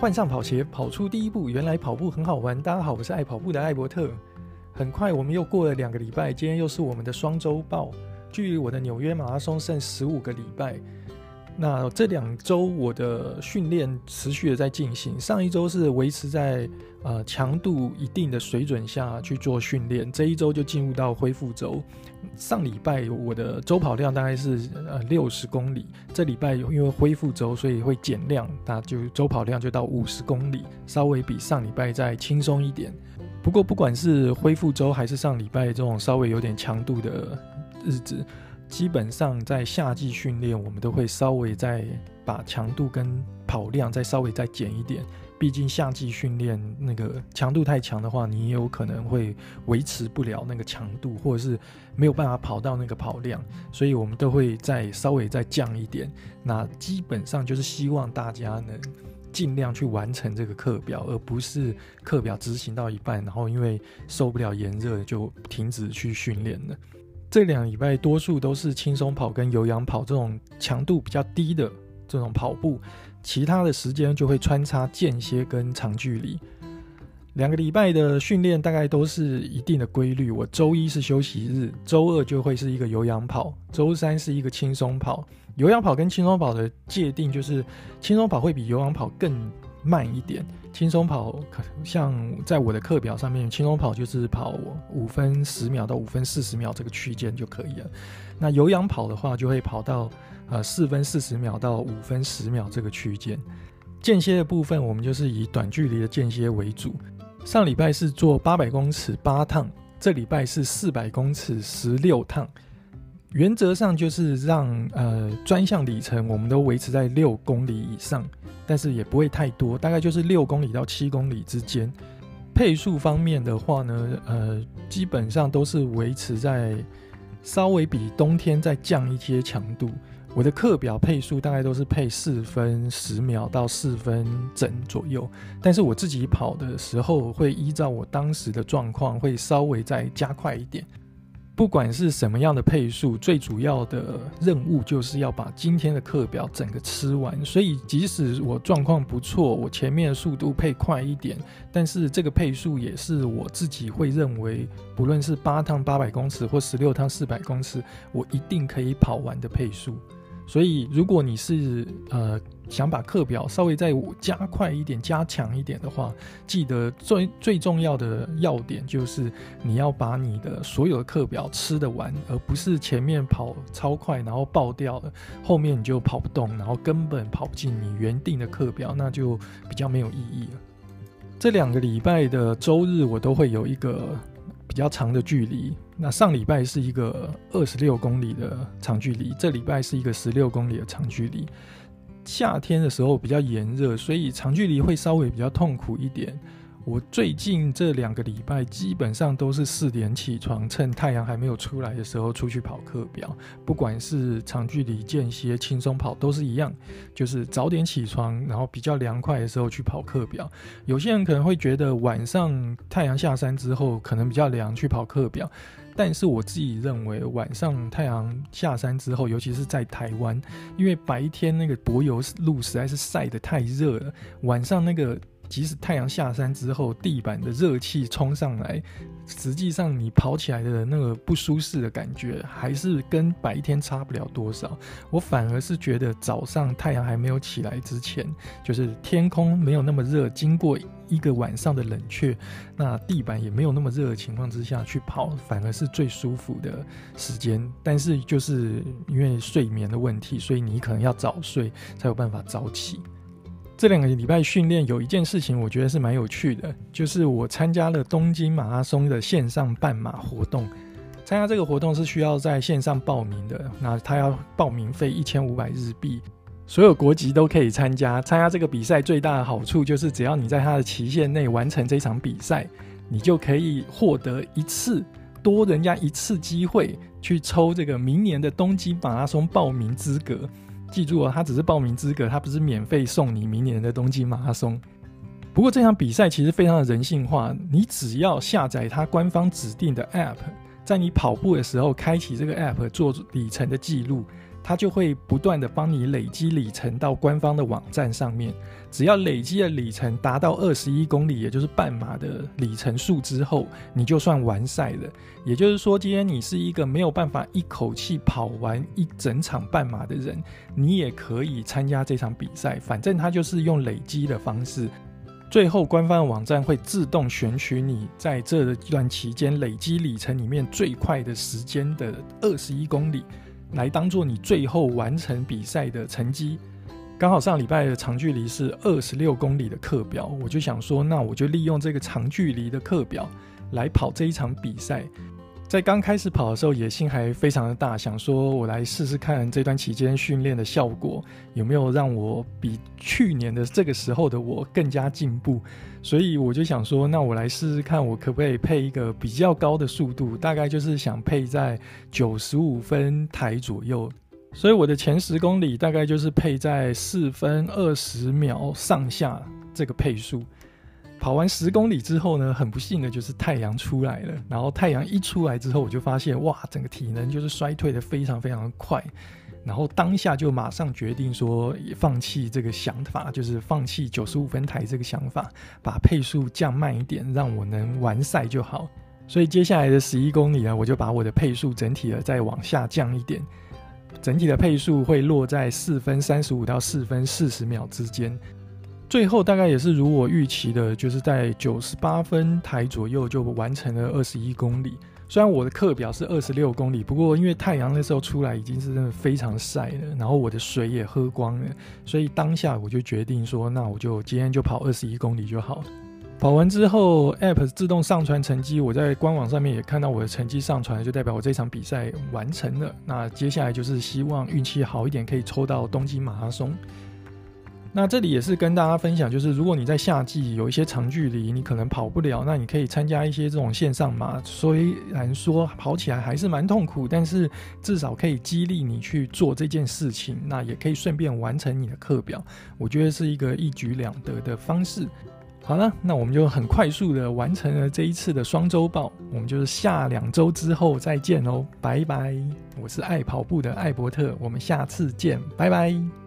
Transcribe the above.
换上跑鞋，跑出第一步。原来跑步很好玩。大家好，我是爱跑步的艾伯特。很快，我们又过了两个礼拜，今天又是我们的双周报。距离我的纽约马拉松剩十五个礼拜。那这两周我的训练持续的在进行，上一周是维持在呃强度一定的水准下去做训练，这一周就进入到恢复周。上礼拜我的周跑量大概是呃六十公里，这礼拜因为恢复周，所以会减量，那就周跑量就到五十公里，稍微比上礼拜再轻松一点。不过不管是恢复周还是上礼拜这种稍微有点强度的日子。基本上在夏季训练，我们都会稍微再把强度跟跑量再稍微再减一点。毕竟夏季训练那个强度太强的话，你也有可能会维持不了那个强度，或者是没有办法跑到那个跑量，所以我们都会再稍微再降一点。那基本上就是希望大家能尽量去完成这个课表，而不是课表执行到一半，然后因为受不了炎热就停止去训练了。这两礼拜多数都是轻松跑跟有氧跑这种强度比较低的这种跑步，其他的时间就会穿插间歇跟长距离。两个礼拜的训练大概都是一定的规律。我周一是休息日，周二就会是一个有氧跑，周三是一个轻松跑。有氧跑跟轻松跑的界定就是，轻松跑会比有氧跑更慢一点。轻松跑，像在我的课表上面，轻松跑就是跑五分十秒到五分四十秒这个区间就可以了。那有氧跑的话，就会跑到呃四分四十秒到五分十秒这个区间。间歇的部分，我们就是以短距离的间歇为主。上礼拜是做八百公尺八趟，这礼拜是四百公尺十六趟。原则上就是让呃专项里程我们都维持在六公里以上，但是也不会太多，大概就是六公里到七公里之间。配速方面的话呢，呃，基本上都是维持在稍微比冬天再降一些强度。我的课表配速大概都是配四分十秒到四分整左右，但是我自己跑的时候会依照我当时的状况会稍微再加快一点。不管是什么样的配速，最主要的任务就是要把今天的课表整个吃完。所以，即使我状况不错，我前面的速度配快一点，但是这个配速也是我自己会认为，不论是八趟八百公尺或十六趟四百公尺，我一定可以跑完的配速。所以，如果你是呃想把课表稍微再加快一点、加强一点的话，记得最最重要的要点就是你要把你的所有的课表吃得完，而不是前面跑超快然后爆掉了，后面你就跑不动，然后根本跑不进你原定的课表，那就比较没有意义了。这两个礼拜的周日，我都会有一个比较长的距离。那上礼拜是一个二十六公里的长距离，这礼拜是一个十六公里的长距离。夏天的时候比较炎热，所以长距离会稍微比较痛苦一点。我最近这两个礼拜基本上都是四点起床，趁太阳还没有出来的时候出去跑课表。不管是长距离间歇、轻松跑都是一样，就是早点起床，然后比较凉快的时候去跑课表。有些人可能会觉得晚上太阳下山之后可能比较凉，去跑课表。但是我自己认为，晚上太阳下山之后，尤其是在台湾，因为白天那个柏油路实在是晒得太热了，晚上那个。即使太阳下山之后，地板的热气冲上来，实际上你跑起来的那个不舒适的感觉，还是跟白天差不了多少。我反而是觉得早上太阳还没有起来之前，就是天空没有那么热，经过一个晚上的冷却，那地板也没有那么热的情况之下去跑，反而是最舒服的时间。但是就是因为睡眠的问题，所以你可能要早睡才有办法早起。这两个礼拜训练有一件事情，我觉得是蛮有趣的，就是我参加了东京马拉松的线上半马活动。参加这个活动是需要在线上报名的，那他要报名费一千五百日币，所有国籍都可以参加。参加这个比赛最大的好处就是，只要你在他的期限内完成这场比赛，你就可以获得一次多人家一次机会去抽这个明年的东京马拉松报名资格。记住哦，它只是报名资格，它不是免费送你明年的冬季马拉松。不过这场比赛其实非常的人性化，你只要下载它官方指定的 App，在你跑步的时候开启这个 App 做里程的记录，它就会不断的帮你累积里程到官方的网站上面。只要累积的里程达到二十一公里，也就是半马的里程数之后，你就算完赛了。也就是说，今天你是一个没有办法一口气跑完一整场半马的人，你也可以参加这场比赛。反正它就是用累积的方式，最后官方的网站会自动选取你在这段期间累积里程里面最快的时间的二十一公里，来当做你最后完成比赛的成绩。刚好上礼拜的长距离是二十六公里的课表，我就想说，那我就利用这个长距离的课表来跑这一场比赛。在刚开始跑的时候，野心还非常的大，想说我来试试看这段期间训练的效果有没有让我比去年的这个时候的我更加进步。所以我就想说，那我来试试看，我可不可以配一个比较高的速度，大概就是想配在九十五分台左右。所以我的前十公里大概就是配在四分二十秒上下这个配速。跑完十公里之后呢，很不幸的就是太阳出来了。然后太阳一出来之后，我就发现哇，整个体能就是衰退的非常非常的快。然后当下就马上决定说，放弃这个想法，就是放弃九十五分台这个想法，把配速降慢一点，让我能完赛就好。所以接下来的十一公里呢，我就把我的配速整体的再往下降一点。整体的配速会落在四分三十五到四分四十秒之间，最后大概也是如我预期的，就是在九十八分台左右就完成了二十一公里。虽然我的课表是二十六公里，不过因为太阳那时候出来已经是真的非常晒了，然后我的水也喝光了，所以当下我就决定说，那我就今天就跑二十一公里就好了。跑完之后，App 自动上传成绩，我在官网上面也看到我的成绩上传，就代表我这场比赛完成了。那接下来就是希望运气好一点，可以抽到东京马拉松。那这里也是跟大家分享，就是如果你在夏季有一些长距离，你可能跑不了，那你可以参加一些这种线上马。虽然说跑起来还是蛮痛苦，但是至少可以激励你去做这件事情，那也可以顺便完成你的课表。我觉得是一个一举两得的方式。好了，那我们就很快速的完成了这一次的双周报，我们就是下两周之后再见哦，拜拜！我是爱跑步的艾伯特，我们下次见，拜拜。